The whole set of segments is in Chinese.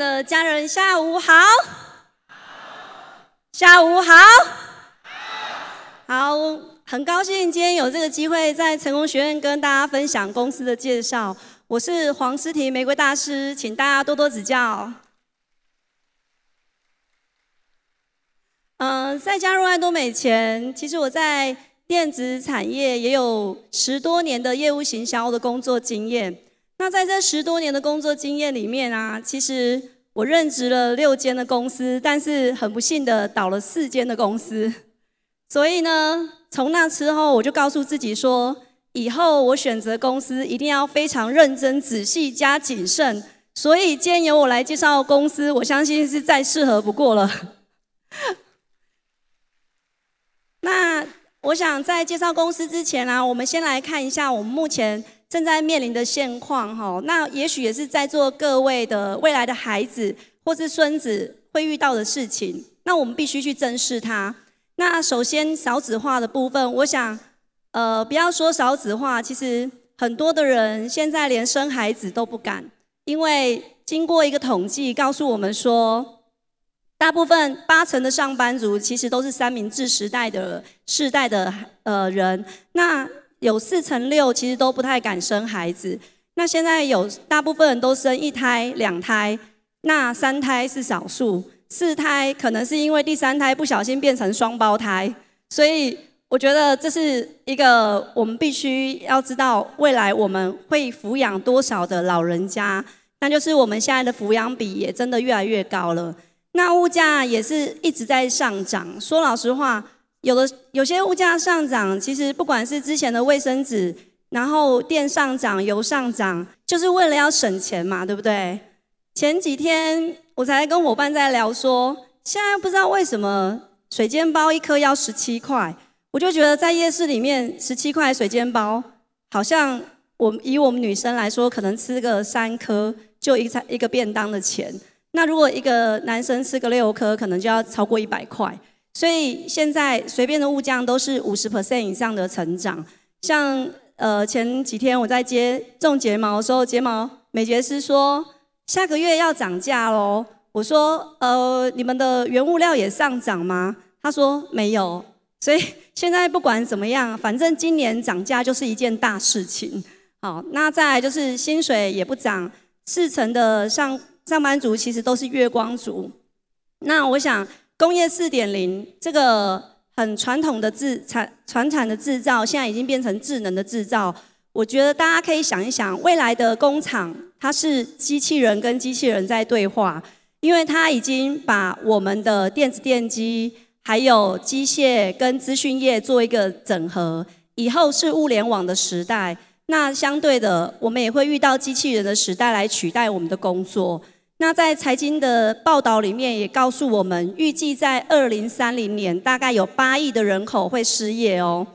的家人，下午好。下午好。好，很高兴今天有这个机会在成功学院跟大家分享公司的介绍。我是黄诗婷玫瑰大师，请大家多多指教。嗯，在加入爱多美前，其实我在电子产业也有十多年的业务行销的工作经验。那在这十多年的工作经验里面啊，其实我任职了六间的公司，但是很不幸的倒了四间的公司。所以呢，从那之后我就告诉自己说，以后我选择公司一定要非常认真、仔细加谨慎。所以今天由我来介绍公司，我相信是再适合不过了。那我想在介绍公司之前啊，我们先来看一下我们目前。正在面临的现况，哈，那也许也是在座各位的未来的孩子或是孙子会遇到的事情。那我们必须去正视它。那首先少子化的部分，我想，呃，不要说少子化，其实很多的人现在连生孩子都不敢，因为经过一个统计告诉我们说，大部分八成的上班族其实都是三明治时代的世代的呃人。那有四成六其实都不太敢生孩子，那现在有大部分人都生一胎、两胎，那三胎是少数，四胎可能是因为第三胎不小心变成双胞胎，所以我觉得这是一个我们必须要知道未来我们会抚养多少的老人家，那就是我们现在的抚养比也真的越来越高了，那物价也是一直在上涨，说老实话。有的有些物价上涨，其实不管是之前的卫生纸，然后电上涨、油上涨，就是为了要省钱嘛，对不对？前几天我才跟伙伴在聊说，现在不知道为什么水煎包一颗要十七块，我就觉得在夜市里面十七块水煎包，好像我以我们女生来说，可能吃个三颗就一餐一个便当的钱，那如果一个男生吃个六颗，可能就要超过一百块。所以现在随便的物价都是五十 percent 以上的成长。像呃前几天我在接种睫毛的时候，睫毛美睫师说下个月要涨价喽。我说呃你们的原物料也上涨吗？他说没有。所以 现在不管怎么样，反正今年涨价就是一件大事情。好，那再来就是薪水也不涨，四成的上上班族其实都是月光族。那我想。工业四点零这个很传统的制产传产的制造，现在已经变成智能的制造。我觉得大家可以想一想，未来的工厂它是机器人跟机器人在对话，因为它已经把我们的电子电机还有机械跟资讯业做一个整合。以后是物联网的时代，那相对的，我们也会遇到机器人的时代来取代我们的工作。那在财经的报道里面也告诉我们，预计在二零三零年大概有八亿的人口会失业哦。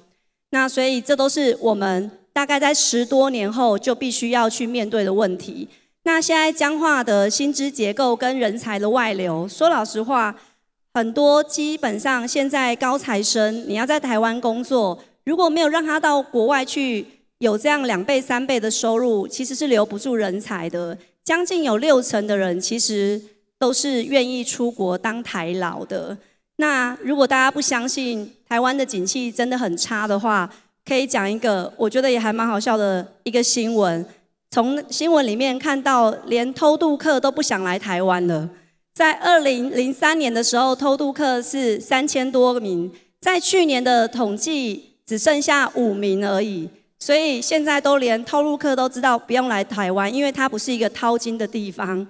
那所以这都是我们大概在十多年后就必须要去面对的问题。那现在僵化的薪资结构跟人才的外流，说老实话，很多基本上现在高材生你要在台湾工作，如果没有让他到国外去有这样两倍三倍的收入，其实是留不住人才的。将近有六成的人其实都是愿意出国当台劳的。那如果大家不相信台湾的景气真的很差的话，可以讲一个我觉得也还蛮好笑的一个新闻。从新闻里面看到，连偷渡客都不想来台湾了。在二零零三年的时候，偷渡客是三千多名，在去年的统计只剩下五名而已。所以现在都连套路客都知道不用来台湾，因为它不是一个淘金的地方。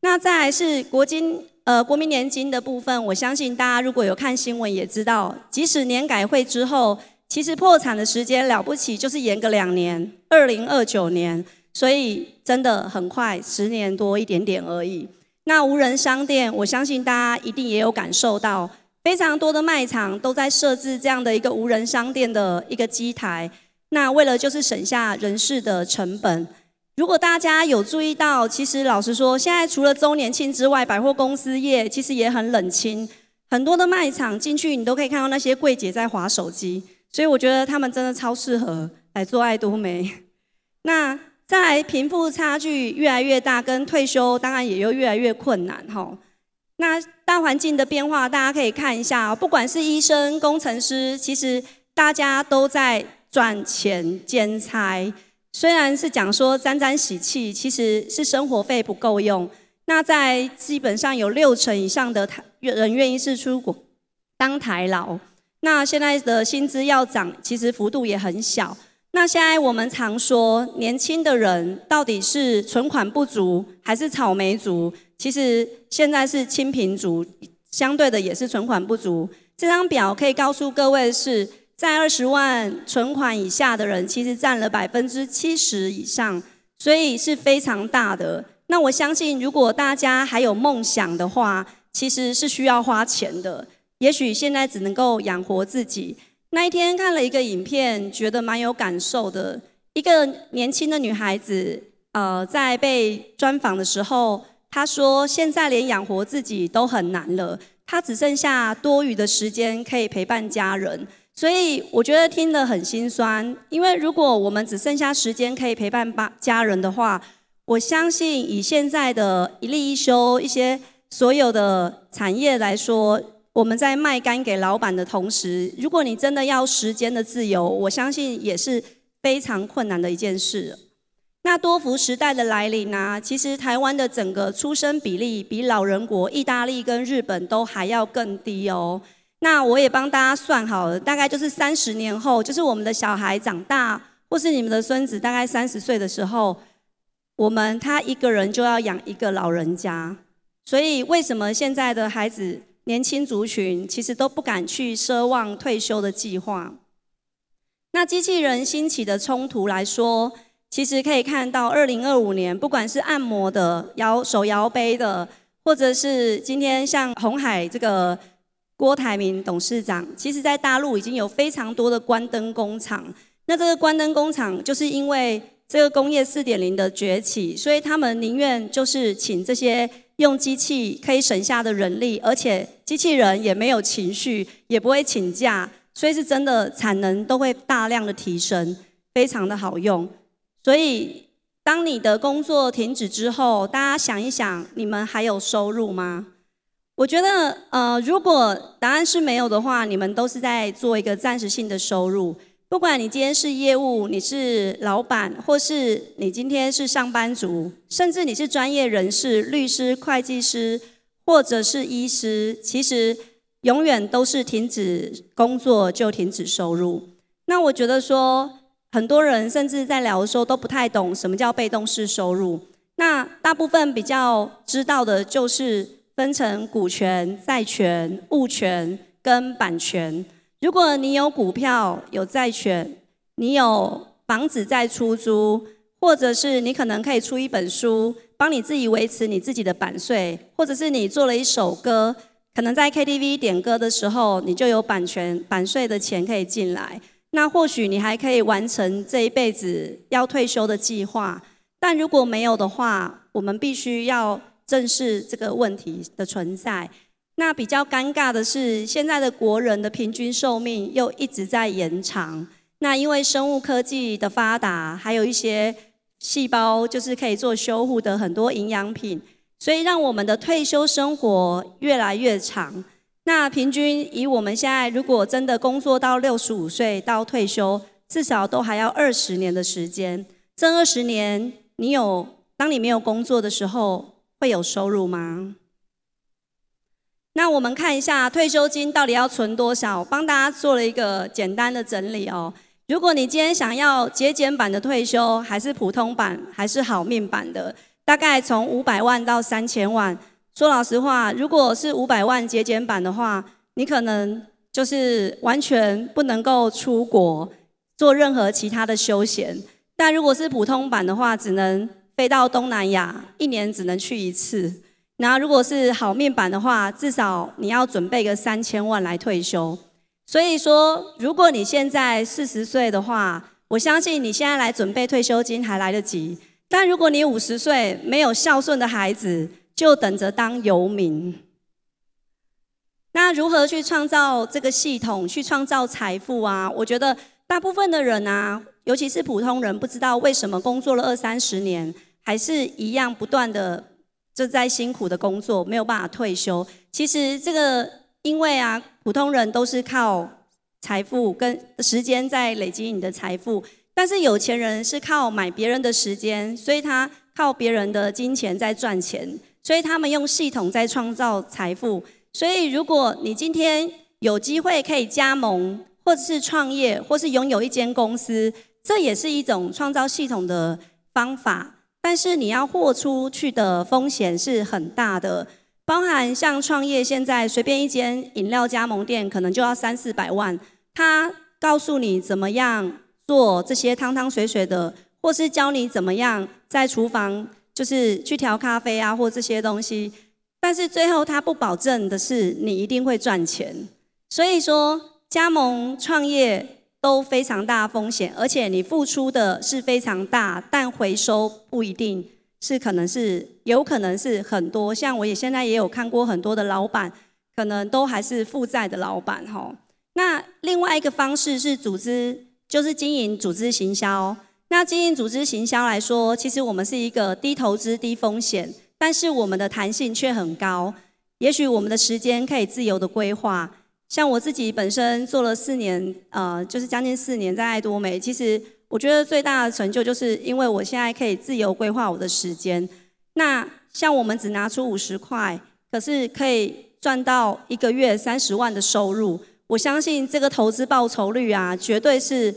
那再来是国金呃国民年金的部分，我相信大家如果有看新闻也知道，即使年改会之后，其实破产的时间了不起就是延个两年，二零二九年，所以真的很快，十年多一点点而已。那无人商店，我相信大家一定也有感受到，非常多的卖场都在设置这样的一个无人商店的一个机台。那为了就是省下人事的成本，如果大家有注意到，其实老实说，现在除了周年庆之外，百货公司业其实也很冷清，很多的卖场进去你都可以看到那些柜姐在划手机，所以我觉得他们真的超适合来做爱多美。那在贫富差距越来越大，跟退休当然也就越来越困难哈。那大环境的变化，大家可以看一下，不管是医生、工程师，其实大家都在赚钱兼差。虽然是讲说沾沾喜气，其实是生活费不够用。那在基本上有六成以上的台人愿意是出国当台劳。那现在的薪资要涨，其实幅度也很小。那现在我们常说，年轻的人到底是存款不足还是草莓族？其实现在是清贫族，相对的也是存款不足。这张表可以告诉各位是。在二十万存款以下的人，其实占了百分之七十以上，所以是非常大的。那我相信，如果大家还有梦想的话，其实是需要花钱的。也许现在只能够养活自己。那一天看了一个影片，觉得蛮有感受的。一个年轻的女孩子，呃，在被专访的时候，她说：“现在连养活自己都很难了，她只剩下多余的时间可以陪伴家人。”所以我觉得听得很心酸，因为如果我们只剩下时间可以陪伴爸家人的话，我相信以现在的一例一休一些所有的产业来说，我们在卖肝给老板的同时，如果你真的要时间的自由，我相信也是非常困难的一件事。那多福时代的来临啊，其实台湾的整个出生比例比老人国意大利跟日本都还要更低哦。那我也帮大家算好了，大概就是三十年后，就是我们的小孩长大，或是你们的孙子大概三十岁的时候，我们他一个人就要养一个老人家。所以为什么现在的孩子年轻族群其实都不敢去奢望退休的计划？那机器人兴起的冲突来说，其实可以看到二零二五年，不管是按摩的、摇手摇杯的，或者是今天像红海这个。郭台铭董事长，其实在大陆已经有非常多的关灯工厂。那这个关灯工厂，就是因为这个工业四点零的崛起，所以他们宁愿就是请这些用机器可以省下的人力，而且机器人也没有情绪，也不会请假，所以是真的产能都会大量的提升，非常的好用。所以当你的工作停止之后，大家想一想，你们还有收入吗？我觉得，呃，如果答案是没有的话，你们都是在做一个暂时性的收入。不管你今天是业务，你是老板，或是你今天是上班族，甚至你是专业人士，律师、会计师，或者是医师，其实永远都是停止工作就停止收入。那我觉得说，很多人甚至在聊的时候都不太懂什么叫被动式收入。那大部分比较知道的就是。分成股权、债权、物权跟版权。如果你有股票、有债权，你有房子在出租，或者是你可能可以出一本书，帮你自己维持你自己的版税，或者是你做了一首歌，可能在 KTV 点歌的时候，你就有版权、版税的钱可以进来。那或许你还可以完成这一辈子要退休的计划。但如果没有的话，我们必须要。正视这个问题的存在。那比较尴尬的是，现在的国人的平均寿命又一直在延长。那因为生物科技的发达，还有一些细胞就是可以做修护的很多营养品，所以让我们的退休生活越来越长。那平均以我们现在如果真的工作到六十五岁到退休，至少都还要二十年的时间。这二十年，你有当你没有工作的时候，会有收入吗？那我们看一下退休金到底要存多少，帮大家做了一个简单的整理哦。如果你今天想要节俭版的退休，还是普通版，还是好命版的，大概从五百万到三千万。说老实话，如果是五百万节俭版的话，你可能就是完全不能够出国做任何其他的休闲。但如果是普通版的话，只能。飞到东南亚，一年只能去一次。那如果是好面板的话，至少你要准备个三千万来退休。所以说，如果你现在四十岁的话，我相信你现在来准备退休金还来得及。但如果你五十岁没有孝顺的孩子，就等着当游民。那如何去创造这个系统，去创造财富啊？我觉得大部分的人啊，尤其是普通人，不知道为什么工作了二三十年，还是一样不断的就在辛苦的工作，没有办法退休。其实这个，因为啊，普通人都是靠财富跟时间在累积你的财富，但是有钱人是靠买别人的时间，所以他靠别人的金钱在赚钱，所以他们用系统在创造财富。所以如果你今天有机会可以加盟，或者是创业，或是拥有一间公司。这也是一种创造系统的方法，但是你要豁出去的风险是很大的，包含像创业，现在随便一间饮料加盟店可能就要三四百万。他告诉你怎么样做这些汤汤水水的，或是教你怎么样在厨房就是去调咖啡啊，或这些东西，但是最后他不保证的是你一定会赚钱。所以说加盟创业。都非常大风险，而且你付出的是非常大，但回收不一定是，可能是有可能是很多。像我也现在也有看过很多的老板，可能都还是负债的老板哈。那另外一个方式是组织，就是经营组织行销。那经营组织行销来说，其实我们是一个低投资低风险，但是我们的弹性却很高。也许我们的时间可以自由的规划。像我自己本身做了四年，呃，就是将近四年在爱多美。其实我觉得最大的成就，就是因为我现在可以自由规划我的时间。那像我们只拿出五十块，可是可以赚到一个月三十万的收入。我相信这个投资报酬率啊，绝对是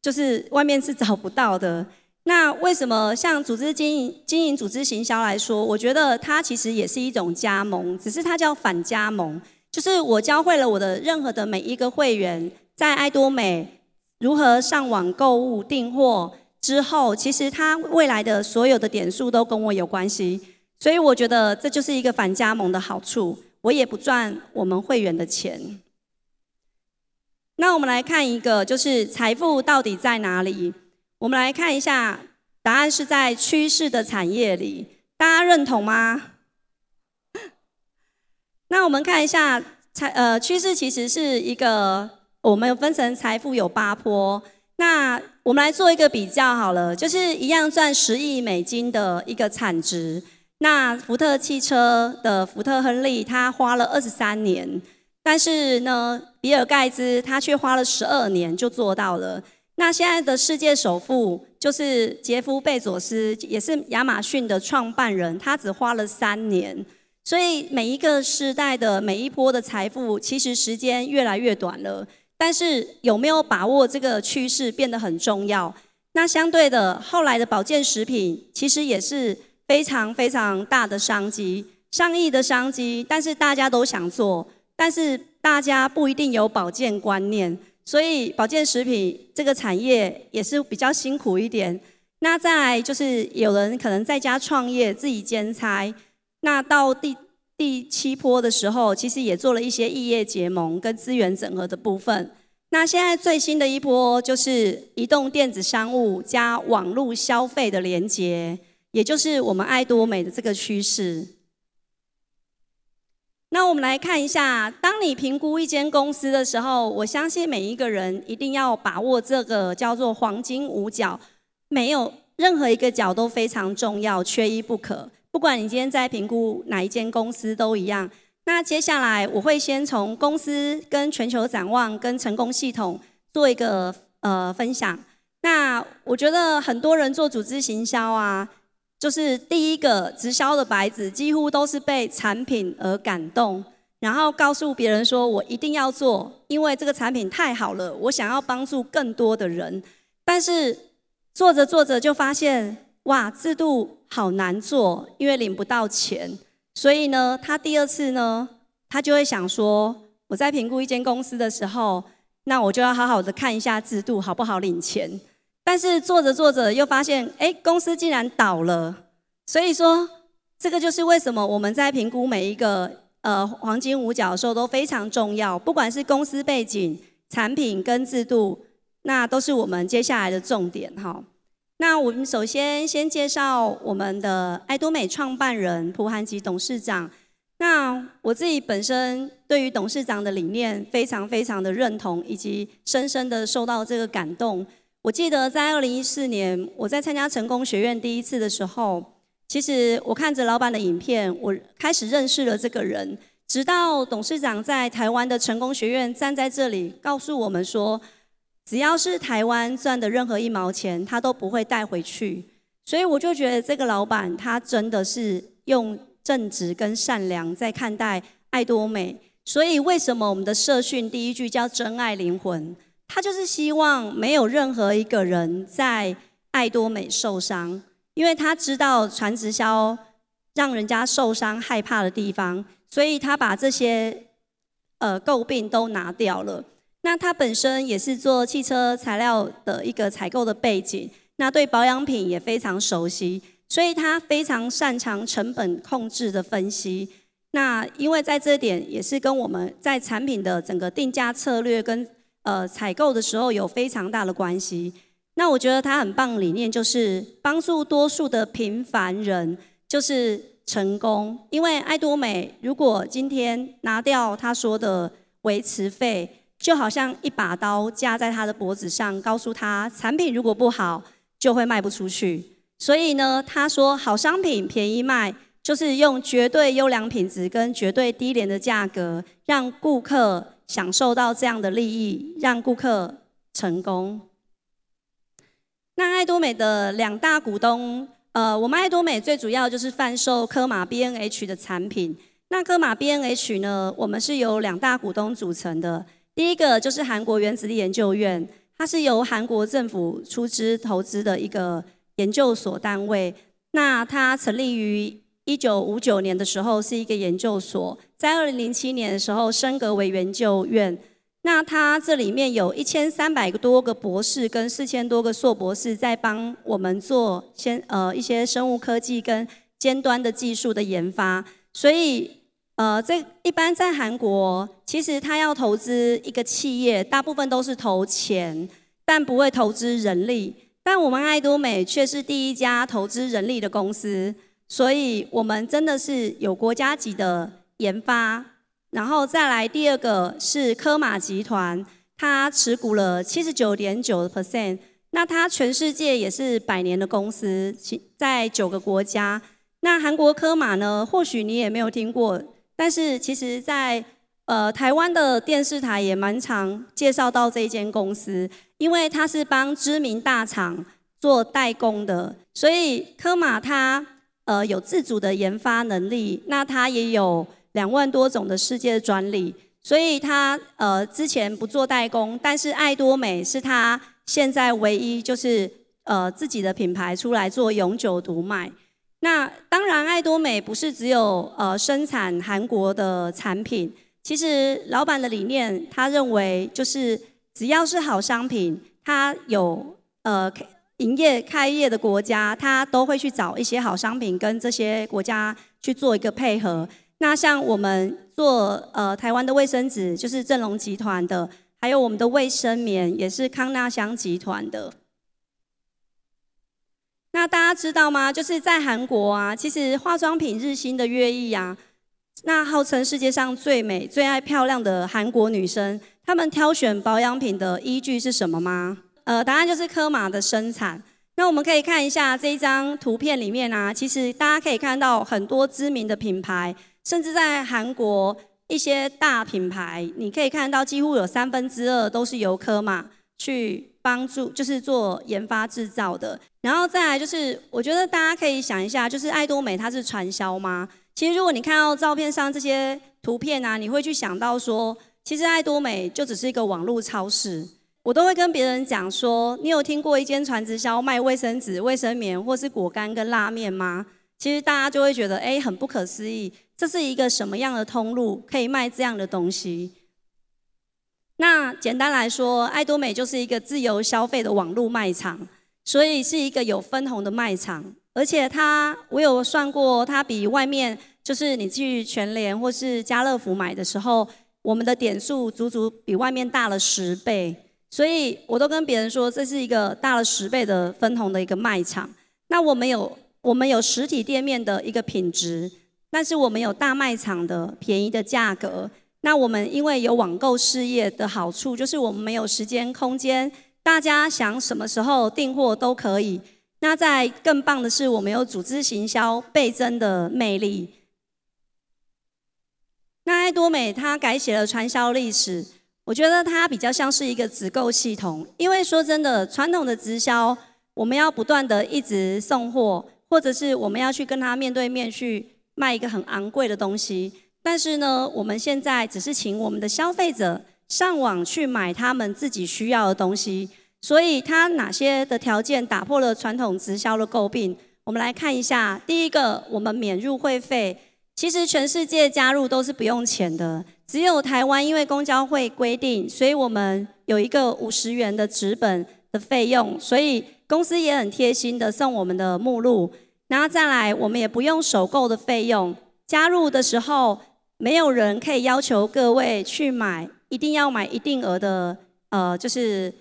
就是外面是找不到的。那为什么像组织经营、经营组织行销来说，我觉得它其实也是一种加盟，只是它叫反加盟。就是我教会了我的任何的每一个会员，在爱多美如何上网购物订货之后，其实他未来的所有的点数都跟我有关系，所以我觉得这就是一个反加盟的好处。我也不赚我们会员的钱。那我们来看一个，就是财富到底在哪里？我们来看一下，答案是在趋势的产业里，大家认同吗？那我们看一下财呃趋势，其实是一个我们分成财富有八波。那我们来做一个比较好了，就是一样赚十亿美金的一个产值。那福特汽车的福特亨利，他花了二十三年，但是呢，比尔盖茨他却花了十二年就做到了。那现在的世界首富就是杰夫贝佐斯，也是亚马逊的创办人，他只花了三年。所以每一个时代的每一波的财富，其实时间越来越短了。但是有没有把握这个趋势变得很重要。那相对的，后来的保健食品其实也是非常非常大的商机，上亿的商机。但是大家都想做，但是大家不一定有保健观念，所以保健食品这个产业也是比较辛苦一点。那再来就是有人可能在家创业，自己兼差。那到第第七波的时候，其实也做了一些异业结盟跟资源整合的部分。那现在最新的一波就是移动电子商务加网络消费的连结，也就是我们爱多美的这个趋势。那我们来看一下，当你评估一间公司的时候，我相信每一个人一定要把握这个叫做黄金五角，没有任何一个角都非常重要，缺一不可。不管你今天在评估哪一间公司都一样。那接下来我会先从公司跟全球展望跟成功系统做一个呃分享。那我觉得很多人做组织行销啊，就是第一个直销的白纸，几乎都是被产品而感动，然后告诉别人说我一定要做，因为这个产品太好了，我想要帮助更多的人。但是做着做着就发现，哇，制度。好难做，因为领不到钱，所以呢，他第二次呢，他就会想说，我在评估一间公司的时候，那我就要好好的看一下制度好不好领钱。但是做着做着又发现，哎，公司竟然倒了。所以说，这个就是为什么我们在评估每一个呃黄金五角的时候都非常重要，不管是公司背景、产品跟制度，那都是我们接下来的重点哈。那我们首先先介绍我们的爱多美创办人蒲涵吉董事长。那我自己本身对于董事长的理念非常非常的认同，以及深深的受到这个感动。我记得在二零一四年，我在参加成功学院第一次的时候，其实我看着老板的影片，我开始认识了这个人。直到董事长在台湾的成功学院站在这里，告诉我们说，只要是台湾赚的任何一毛钱，他都不会带回去。所以我就觉得这个老板他真的是用正直跟善良在看待爱多美。所以为什么我们的社训第一句叫真爱灵魂？他就是希望没有任何一个人在爱多美受伤，因为他知道传直销让人家受伤害怕的地方，所以他把这些呃诟病都拿掉了。那他本身也是做汽车材料的一个采购的背景，那对保养品也非常熟悉，所以他非常擅长成本控制的分析。那因为在这点也是跟我们在产品的整个定价策略跟呃，采购的时候有非常大的关系。那我觉得他很棒理念就是帮助多数的平凡人，就是成功。因为爱多美如果今天拿掉他说的维持费，就好像一把刀架在他的脖子上，告诉他产品如果不好就会卖不出去。所以呢，他说好商品便宜卖，就是用绝对优良品质跟绝对低廉的价格让顾客。享受到这样的利益，让顾客成功。那爱多美的两大股东，呃，我们爱多美最主要就是贩售科马 B N H 的产品。那科马 B N H 呢，我们是由两大股东组成的。第一个就是韩国原子力研究院，它是由韩国政府出资投资的一个研究所单位。那它成立于一九五九年的时候是一个研究所，在二零零七年的时候升格为研究院。那它这里面有一千三百多个博士跟四千多个硕博士在帮我们做先呃一些生物科技跟尖端的技术的研发。所以呃这一般在韩国，其实他要投资一个企业，大部分都是投钱，但不会投资人力。但我们爱多美却是第一家投资人力的公司。所以，我们真的是有国家级的研发，然后再来第二个是科玛集团，它持股了七十九点九 percent，那它全世界也是百年的公司，在九个国家。那韩国科玛呢，或许你也没有听过，但是其实在呃台湾的电视台也蛮常介绍到这一间公司，因为它是帮知名大厂做代工的，所以科玛它。呃，有自主的研发能力，那它也有两万多种的世界专利，所以它呃之前不做代工，但是爱多美是它现在唯一就是呃自己的品牌出来做永久独卖。那当然，爱多美不是只有呃生产韩国的产品，其实老板的理念，他认为就是只要是好商品，他有呃。营业开业的国家，他都会去找一些好商品，跟这些国家去做一个配合。那像我们做呃台湾的卫生纸，就是正隆集团的，还有我们的卫生棉，也是康纳香集团的。那大家知道吗？就是在韩国啊，其实化妆品日新的月异啊，那号称世界上最美、最爱漂亮的韩国女生，她们挑选保养品的依据是什么吗？呃，答案就是科马的生产。那我们可以看一下这一张图片里面啊，其实大家可以看到很多知名的品牌，甚至在韩国一些大品牌，你可以看到几乎有三分之二都是由科马去帮助，就是做研发制造的。然后再来就是，我觉得大家可以想一下，就是爱多美它是传销吗？其实如果你看到照片上这些图片啊，你会去想到说，其实爱多美就只是一个网络超市。我都会跟别人讲说，你有听过一间传直销卖卫生纸、卫生棉，或是果干跟拉面吗？其实大家就会觉得，哎，很不可思议，这是一个什么样的通路可以卖这样的东西？那简单来说，爱多美就是一个自由消费的网络卖场，所以是一个有分红的卖场，而且它，我有算过，它比外面就是你去全联或是家乐福买的时候，我们的点数足足比外面大了十倍。所以我都跟别人说，这是一个大了十倍的分红的一个卖场。那我们有我们有实体店面的一个品质，但是我们有大卖场的便宜的价格。那我们因为有网购事业的好处，就是我们没有时间空间大家想什么时候订货都可以。那在更棒的是，我们有组织行销倍增的魅力。那爱多美它改写了传销历史，我觉得它比较像是一个直购系统。因为说真的，传统的直销，我们要不断的一直送货，或者是我们要去跟他面对面去卖一个很昂贵的东西。但是呢，我们现在只是请我们的消费者上网去买他们自己需要的东西。所以它哪些的条件打破了传统直销的诟病？我们来看一下。第一个，我们免入会费。其实全世界加入都是不用钱的，只有台湾因为公交会规定，所以我们有一个五十元的纸本的费用。所以公司也很贴心的送我们的目录。然后再来，我们也不用首购的费用。加入的时候，没有人可以要求各位去买，一定要买一定额的，呃，就是。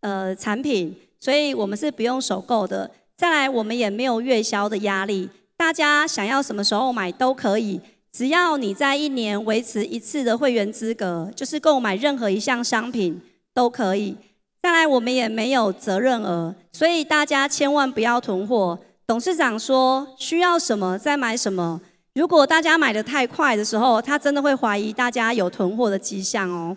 呃，产品，所以我们是不用首购的。再来，我们也没有月销的压力，大家想要什么时候买都可以，只要你在一年维持一次的会员资格，就是购买任何一项商品都可以。再来，我们也没有责任额，所以大家千万不要囤货。董事长说需要什么再买什么，如果大家买得太快的时候，他真的会怀疑大家有囤货的迹象哦。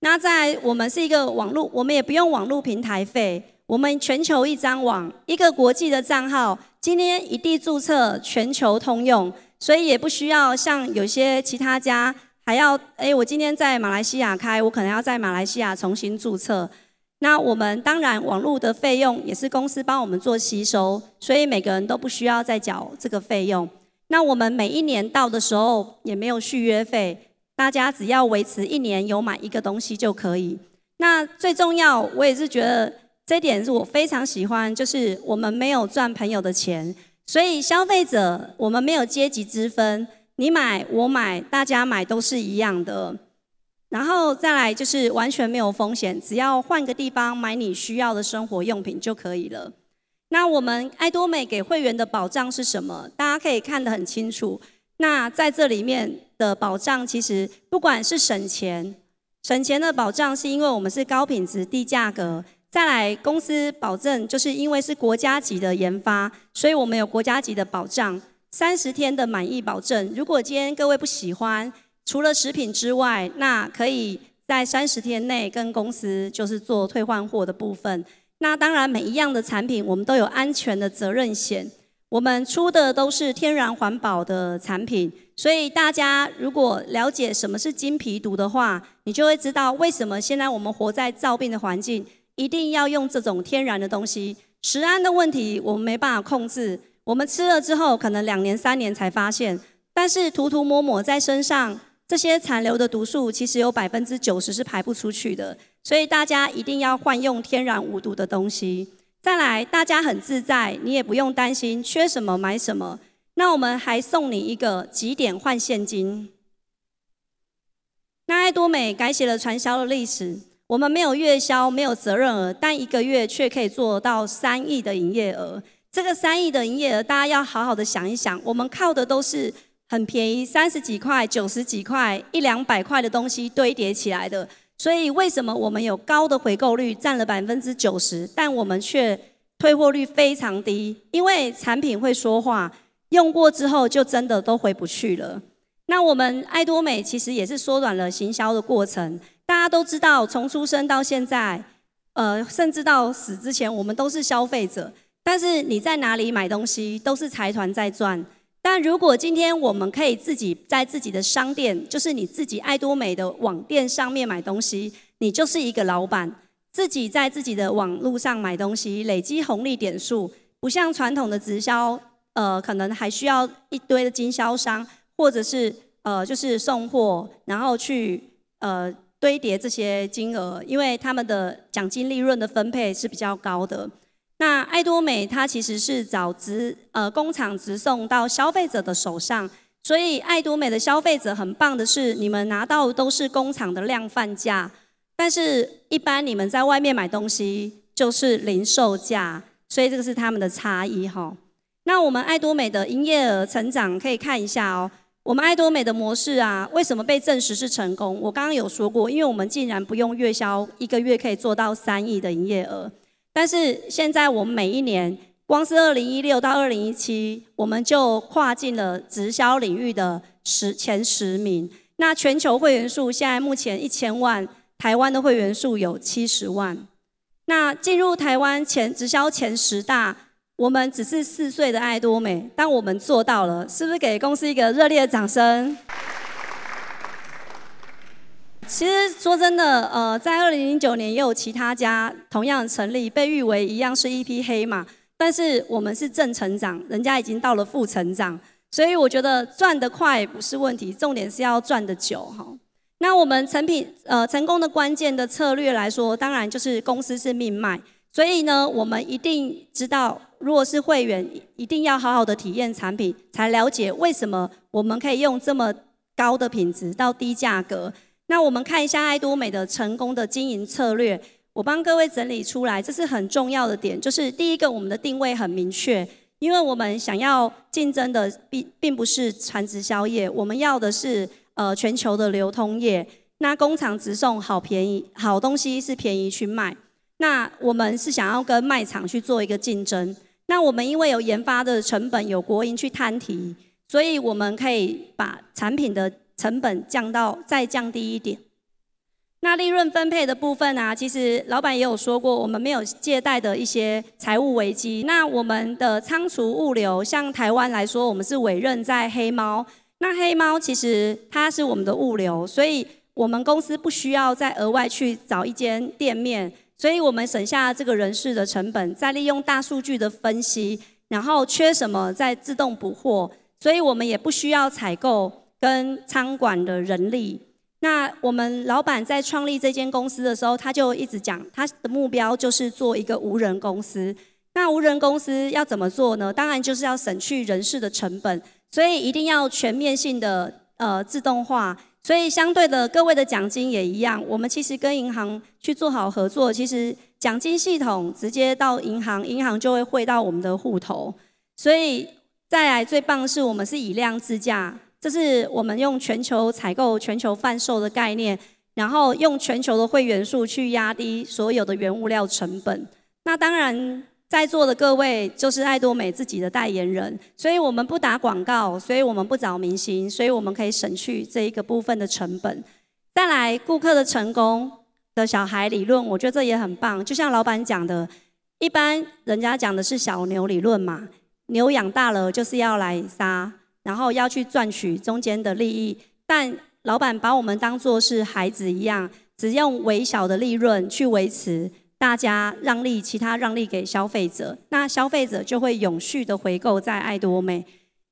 那在我们是一个网络，我们也不用网络平台费，我们全球一张网，一个国际的账号，今天一地注册，全球通用，所以也不需要像有些其他家还要，哎，我今天在马来西亚开，我可能要在马来西亚重新注册。那我们当然网络的费用也是公司帮我们做吸收，所以每个人都不需要再缴这个费用。那我们每一年到的时候也没有续约费。大家只要维持一年有买一个东西就可以。那最重要，我也是觉得这点是我非常喜欢，就是我们没有赚朋友的钱，所以消费者我们没有阶级之分，你买我买，大家买都是一样的。然后再来就是完全没有风险，只要换个地方买你需要的生活用品就可以了。那我们爱多美给会员的保障是什么？大家可以看得很清楚。那在这里面的保障，其实不管是省钱，省钱的保障是因为我们是高品质低价格，再来公司保证就是因为是国家级的研发，所以我们有国家级的保障，三十天的满意保证。如果今天各位不喜欢，除了食品之外，那可以在三十天内跟公司就是做退换货的部分。那当然每一样的产品我们都有安全的责任险。我们出的都是天然环保的产品，所以大家如果了解什么是金皮毒的话，你就会知道为什么现在我们活在造病的环境，一定要用这种天然的东西。食安的问题我们没办法控制，我们吃了之后可能两年三年才发现，但是涂涂抹抹在身上，这些残留的毒素其实有百分之九十是排不出去的，所以大家一定要换用天然无毒的东西。再来，大家很自在，你也不用担心缺什么买什么。那我们还送你一个几点换现金。那爱多美改写了传销的历史，我们没有月销，没有责任额，但一个月却可以做到三亿的营业额。这个三亿的营业额，大家要好好的想一想，我们靠的都是很便宜，三十几块、九十几块、一两百块的东西堆叠起来的。所以为什么我们有高的回购率，占了百分之九十，但我们却退货率非常低？因为产品会说话，用过之后就真的都回不去了。那我们爱多美其实也是缩短了行销的过程。大家都知道，从出生到现在，呃，甚至到死之前，我们都是消费者。但是你在哪里买东西，都是财团在赚。但如果今天我们可以自己在自己的商店，就是你自己爱多美的网店上面买东西，你就是一个老板，自己在自己的网路上买东西，累积红利点数，不像传统的直销，呃，可能还需要一堆的经销商，或者是呃，就是送货，然后去呃堆叠这些金额，因为他们的奖金利润的分配是比较高的。那爱多美它其实是找直呃工厂直送到消费者的手上，所以爱多美的消费者很棒的是，你们拿到都是工厂的量贩价，但是一般你们在外面买东西就是零售价，所以这个是他们的差异哈。那我们爱多美的营业额成长可以看一下哦，我们爱多美的模式啊，为什么被证实是成功？我刚刚有说过，因为我们竟然不用月销，一个月可以做到三亿的营业额。但是现在我们每一年，光是二零一六到二零一七，我们就跨进了直销领域的十前十名。那全球会员数现在目前一千万，台湾的会员数有七十万。那进入台湾前直销前十大，我们只是四岁的爱多美，但我们做到了，是不是给公司一个热烈的掌声？其实说真的，呃，在二零零九年也有其他家同样成立，被誉为一样是一匹黑马，但是我们是正成长，人家已经到了负成长，所以我觉得赚得快不是问题，重点是要赚得久哈。那我们成品呃成功的关键的策略来说，当然就是公司是命脉，所以呢，我们一定知道，如果是会员，一定要好好的体验产品，才了解为什么我们可以用这么高的品质到低价格。那我们看一下爱多美的成功的经营策略，我帮各位整理出来，这是很重要的点，就是第一个，我们的定位很明确，因为我们想要竞争的并并不是传直销业，我们要的是。呃，全球的流通业，那工厂直送好便宜，好东西是便宜去卖。那我们是想要跟卖场去做一个竞争。那我们因为有研发的成本，有国营去摊提，所以我们可以把产品的成本降到再降低一点。那利润分配的部分啊，其实老板也有说过，我们没有借贷的一些财务危机。那我们的仓储物流，像台湾来说，我们是委任在黑猫。那黑猫其实它是我们的物流，所以我们公司不需要再额外去找一间店面，所以我们省下这个人事的成本，再利用大数据的分析，然后缺什么再自动补货，所以我们也不需要采购跟仓管的人力。那我们老板在创立这间公司的时候，他就一直讲他的目标就是做一个无人公司。那无人公司要怎么做呢？当然就是要省去人事的成本。所以一定要全面性的呃自动化，所以相对的各位的奖金也一样。我们其实跟银行去做好合作，其实奖金系统直接到银行，银行就会汇到我们的户头。所以再来最棒的是，我们是以量制价，这是我们用全球采购、全球贩售的概念，然后用全球的会员数去压低所有的原物料成本。那当然。在座的各位就是爱多美自己的代言人，所以我们不打广告，所以我们不找明星，所以我们可以省去这一个部分的成本。再来，顾客的成功的小孩理论，我觉得这也很棒。就像老板讲的，一般人家讲的是小牛理论嘛，牛养大了就是要来杀，然后要去赚取中间的利益。但老板把我们当作是孩子一样，只用微小的利润去维持。大家让利，其他让利给消费者，那消费者就会永续的回购在爱多美。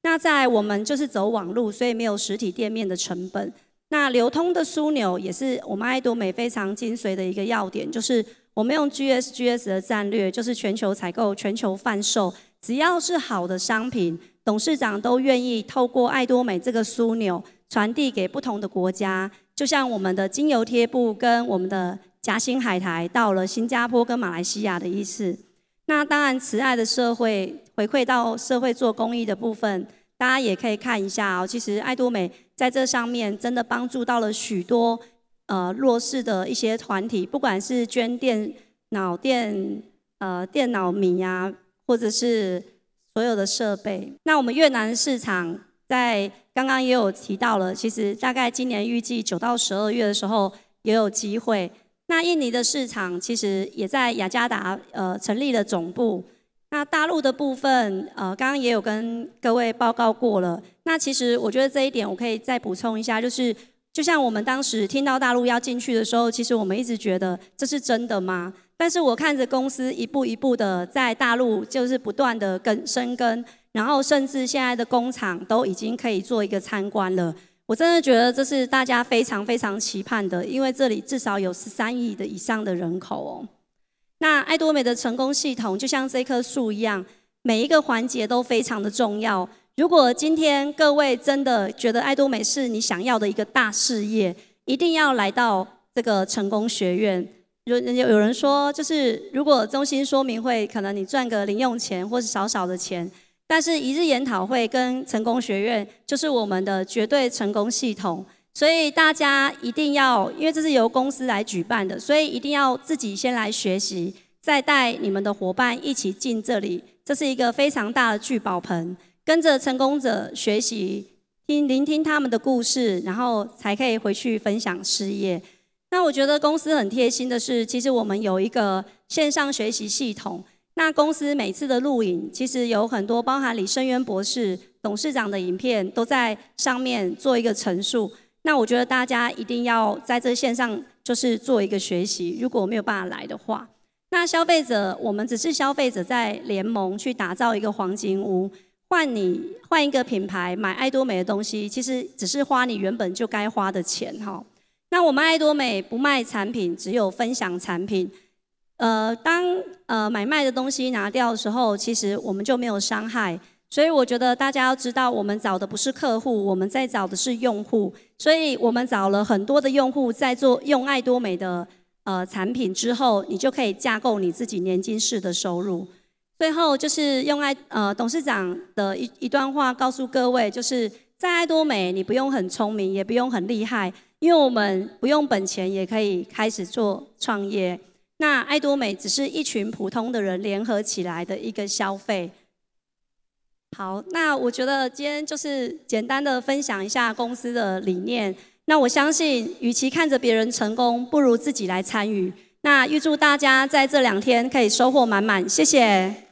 那在我们就是走网路，所以没有实体店面的成本。那流通的枢纽也是我们爱多美非常精髓的一个要点，就是我们用 GSGS 的战略，就是全球采购、全球贩售，只要是好的商品，董事长都愿意透过爱多美这个枢纽传递给不同的国家。就像我们的精油贴布跟我们的。夹心海苔到了新加坡跟马来西亚的意思。那当然，慈爱的社会回馈到社会做公益的部分，大家也可以看一下哦。其实爱多美在这上面真的帮助到了许多呃弱势的一些团体，不管是捐电脑电呃电脑米呀，或者是所有的设备。那我们越南市场在刚刚也有提到了，其实大概今年预计九到十二月的时候也有机会。那印尼的市场其实也在雅加达呃成立了总部。那大陆的部分呃刚刚也有跟各位报告过了。那其实我觉得这一点我可以再补充一下，就是就像我们当时听到大陆要进去的时候，其实我们一直觉得这是真的吗？但是我看着公司一步一步的在大陆就是不断的跟深耕，然后甚至现在的工厂都已经可以做一个参观了。我真的觉得这是大家非常非常期盼的，因为这里至少有十三亿的以上的人口哦。那爱多美的成功系统就像这棵树一样，每一个环节都非常的重要。如果今天各位真的觉得爱多美是你想要的一个大事业，一定要来到这个成功学院。有有有人说，就是如果中心说明会，可能你赚个零用钱或是少少的钱。但是一日研讨会跟成功学院就是我们的绝对成功系统，所以大家一定要，因为这是由公司来举办的，所以一定要自己先来学习，再带你们的伙伴一起进这里。这是一个非常大的聚宝盆，跟着成功者学习，听聆听他们的故事，然后才可以回去分享事业。那我觉得公司很贴心的是，其实我们有一个线上学习系统。那公司每次的录影，其实有很多包含李胜渊博士、董事长的影片，都在上面做一个陈述。那我觉得大家一定要在这线上就是做一个学习。如果没有办法来的话，那消费者，我们只是消费者在联盟去打造一个黄金屋，换你换一个品牌买爱多美的东西，其实只是花你原本就该花的钱哈。那我们爱多美不卖产品，只有分享产品。呃，当呃买卖的东西拿掉的时候，其实我们就没有伤害。所以我觉得大家要知道，我们找的不是客户，我们在找的是用户。所以我们找了很多的用户，在做用爱多美的呃产品之后，你就可以架构你自己年金式的收入。最后就是用爱呃董事长的一一段话告诉各位，就是在爱多美，你不用很聪明，也不用很厉害，因为我们不用本钱也可以开始做创业。那爱多美只是一群普通的人联合起来的一个消费。好，那我觉得今天就是简单的分享一下公司的理念。那我相信，与其看着别人成功，不如自己来参与。那预祝大家在这两天可以收获满满。谢谢。